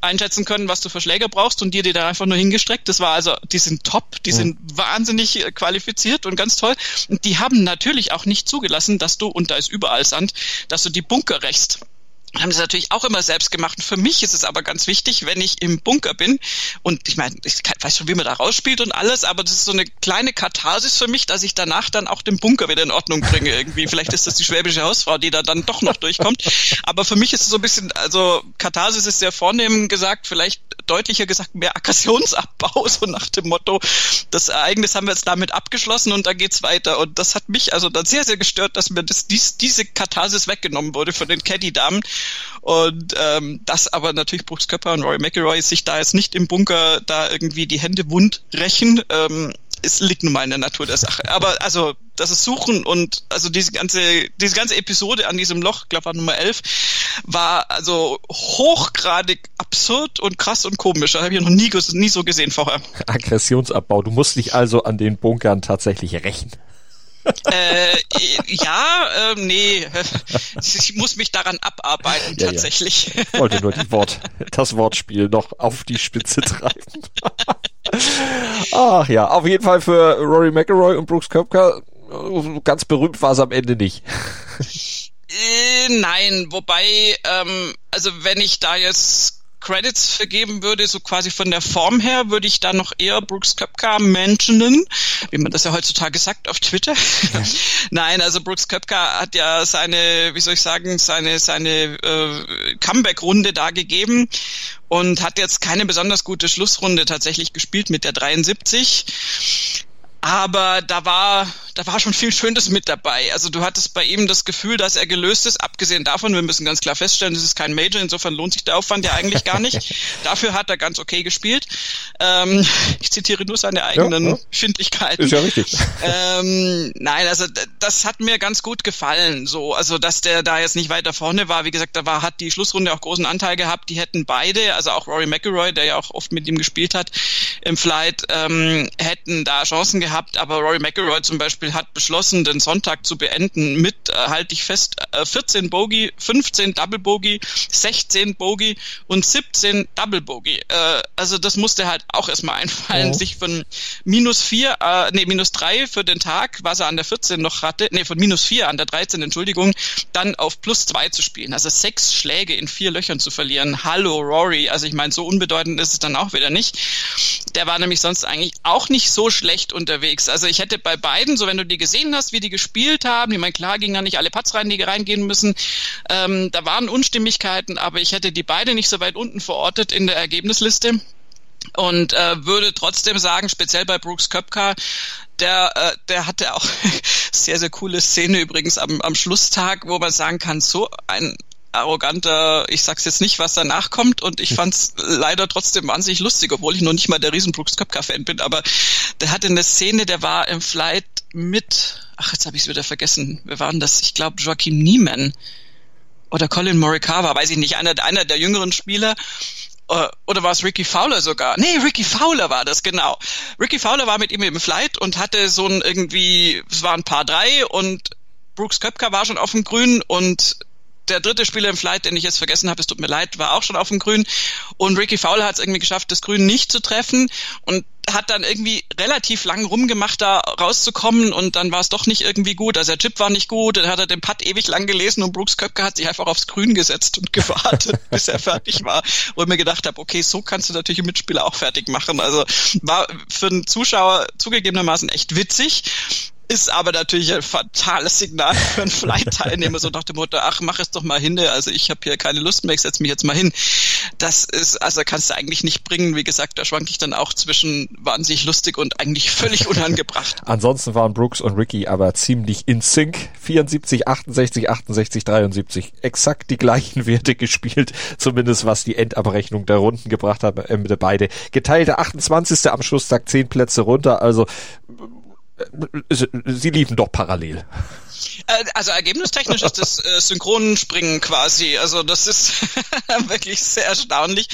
einschätzen können, was du für Schläger brauchst und dir die da einfach nur hingestreckt. Das war also, die sind top, die mhm. sind wahnsinnig äh, qualifiziert und ganz toll. Und die haben natürlich auch nicht zugelassen, dass du, und da ist überall Sand, dass du die Bunker rächst haben das natürlich auch immer selbst gemacht. Und für mich ist es aber ganz wichtig, wenn ich im Bunker bin und ich meine, ich weiß schon, wie man da rausspielt und alles, aber das ist so eine kleine Katharsis für mich, dass ich danach dann auch den Bunker wieder in Ordnung bringe irgendwie. Vielleicht ist das die schwäbische Hausfrau, die da dann doch noch durchkommt. Aber für mich ist es so ein bisschen, also Katharsis ist sehr vornehm gesagt, vielleicht deutlicher gesagt mehr Aggressionsabbau, so nach dem Motto, das Ereignis haben wir jetzt damit abgeschlossen und da geht's weiter. Und das hat mich also dann sehr, sehr gestört, dass mir das, dies, diese Katharsis weggenommen wurde von den Caddy-Damen. Und ähm, das aber natürlich Brooks Köpper und Roy McIlroy sich da jetzt nicht im Bunker da irgendwie die Hände wund rächen. Ähm, es liegt nun mal in der Natur der Sache. Aber also das ist Suchen und also diese ganze diese ganze Episode an diesem Loch, glaube war Nummer 11, war also hochgradig absurd und krass und komisch. Das habe ich noch nie nie so gesehen vorher. Aggressionsabbau. Du musst dich also an den Bunkern tatsächlich rächen äh, ja, äh, nee, ich muss mich daran abarbeiten ja, tatsächlich. Ja. Ich wollte nur die Wort, das Wortspiel noch auf die Spitze treiben. Ach ja, auf jeden Fall für Rory McIlroy und Brooks Köpker ganz berühmt war es am Ende nicht. Äh, nein, wobei, ähm, also wenn ich da jetzt Credits vergeben würde, so quasi von der Form her, würde ich da noch eher Brooks Köpka mentionen, wie man das ja heutzutage sagt auf Twitter. Ja. Nein, also Brooks Köpka hat ja seine, wie soll ich sagen, seine, seine äh, Comeback-Runde da gegeben und hat jetzt keine besonders gute Schlussrunde tatsächlich gespielt mit der 73. Aber da war da war schon viel Schönes mit dabei. Also du hattest bei ihm das Gefühl, dass er gelöst ist, abgesehen davon, wir müssen ganz klar feststellen, das ist kein Major, insofern lohnt sich der Aufwand ja eigentlich gar nicht. Dafür hat er ganz okay gespielt. Ähm, ich zitiere nur seine eigenen ja, ja. Findlichkeiten. Ist ja richtig. Ähm, nein, also das hat mir ganz gut gefallen. So, also dass der da jetzt nicht weiter vorne war. Wie gesagt, da war hat die Schlussrunde auch großen Anteil gehabt. Die hätten beide, also auch Rory McIlroy, der ja auch oft mit ihm gespielt hat im Flight, ähm, hätten da Chancen gehabt. Aber Rory McIlroy zum Beispiel hat beschlossen, den Sonntag zu beenden mit, äh, halte ich fest, äh, 14 Bogey, 15 Double Bogey, 16 Bogey und 17 Double Bogey. Äh, also das musste halt auch erstmal einfallen, oh. sich von minus vier, äh, nee, minus drei für den Tag, was er an der 14 noch hatte, nee, von minus vier an der 13, Entschuldigung, dann auf plus zwei zu spielen. Also sechs Schläge in vier Löchern zu verlieren. Hallo Rory, also ich meine, so unbedeutend ist es dann auch wieder nicht. Der war nämlich sonst eigentlich auch nicht so schlecht unterwegs. Also ich hätte bei beiden, so wenn du die gesehen hast, wie die gespielt haben, ich meine, klar gingen da nicht alle Putts rein, die reingehen müssen, ähm, da waren Unstimmigkeiten, aber ich hätte die beide nicht so weit unten verortet in der Ergebnisliste und äh, würde trotzdem sagen, speziell bei Brooks Köpka, der, äh, der hatte auch sehr, sehr coole Szene übrigens am, am Schlusstag, wo man sagen kann, so ein arroganter, ich sag's jetzt nicht, was danach kommt und ich fand's leider trotzdem wahnsinnig lustig, obwohl ich noch nicht mal der riesen Brooks Köpka Fan bin, aber der hatte eine Szene, der war im Flight mit, ach jetzt habe ich es wieder vergessen, wir waren das? Ich glaube Joachim Niemann oder Colin Morikawa, weiß ich nicht, einer, einer der jüngeren Spieler äh, oder war es Ricky Fowler sogar? Nee, Ricky Fowler war das, genau. Ricky Fowler war mit ihm im Flight und hatte so ein irgendwie, es waren ein paar drei und Brooks Köpker war schon auf dem Grün und der dritte Spieler im Flight, den ich jetzt vergessen habe, es tut mir leid, war auch schon auf dem Grün. Und Ricky Fowler hat es irgendwie geschafft, das Grün nicht zu treffen und hat dann irgendwie relativ lang rumgemacht, da rauszukommen und dann war es doch nicht irgendwie gut. Also der Chip war nicht gut, dann hat er den Putt ewig lang gelesen und Brooks Köpke hat sich einfach aufs Grün gesetzt und gewartet, bis er fertig war. Wo ich mir gedacht habe, okay, so kannst du natürlich einen Mitspieler auch fertig machen. Also war für einen Zuschauer zugegebenermaßen echt witzig ist aber natürlich ein fatales Signal für einen Flight-Teilnehmer, so nach dem Motto, ach, mach es doch mal hin, also ich habe hier keine Lust mehr, ich setze mich jetzt mal hin. Das ist, also kannst du eigentlich nicht bringen. Wie gesagt, da schwank ich dann auch zwischen wahnsinnig lustig und eigentlich völlig unangebracht. Ansonsten waren Brooks und Ricky aber ziemlich in Sync. 74, 68, 68, 73. Exakt die gleichen Werte gespielt, zumindest was die Endabrechnung der Runden gebracht hat. Äh, beide geteilte 28. am Schlusstag 10 Plätze runter, also sie liefen doch parallel. Äh, also ergebnistechnisch ist das äh, Synchronspringen quasi. Also das ist wirklich sehr erstaunlich.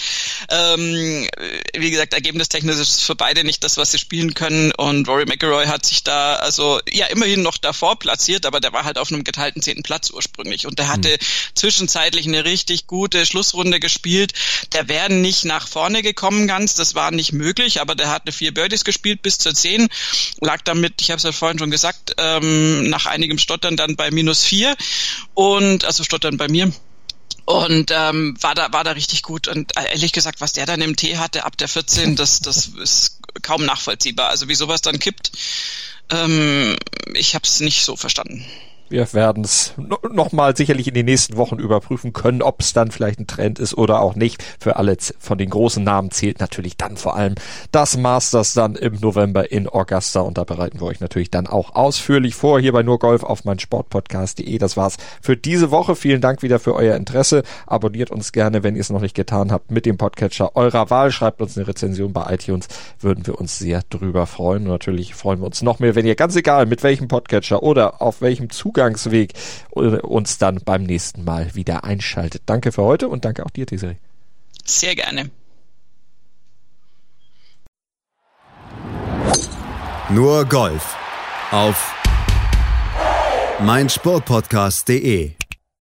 Ähm, wie gesagt, ergebnistechnisch ist es für beide nicht das, was sie spielen können. Und Rory McIlroy hat sich da also ja immerhin noch davor platziert, aber der war halt auf einem geteilten zehnten Platz ursprünglich. Und der hatte mhm. zwischenzeitlich eine richtig gute Schlussrunde gespielt. Der wäre nicht nach vorne gekommen ganz, das war nicht möglich, aber der hatte vier Birdies gespielt bis zur zehn, lag damit, ich habe es ja vorhin schon gesagt, ähm, nach einigem Stottern dann bei minus vier und also Stottern bei mir. Und ähm, war da war da richtig gut. Und äh, ehrlich gesagt was der dann im Tee hatte ab der 14 das das ist kaum nachvollziehbar. Also wie sowas dann kippt ähm, ich habe es nicht so verstanden wir werden es nochmal sicherlich in den nächsten Wochen überprüfen können, ob es dann vielleicht ein Trend ist oder auch nicht. Für alle von den großen Namen zählt natürlich dann vor allem das Masters dann im November in Augusta und da bereiten wir euch natürlich dann auch ausführlich vor hier bei nur Golf auf mein Sportpodcast.de. Das war's für diese Woche. Vielen Dank wieder für euer Interesse. Abonniert uns gerne, wenn ihr es noch nicht getan habt, mit dem Podcatcher eurer Wahl. Schreibt uns eine Rezension bei iTunes. Würden wir uns sehr drüber freuen. Und natürlich freuen wir uns noch mehr, wenn ihr ganz egal mit welchem Podcatcher oder auf welchem Zugang Zugangsweg uns dann beim nächsten Mal wieder einschaltet. Danke für heute und danke auch dir, Desiree. Sehr gerne. Nur Golf auf meinsportpodcast.de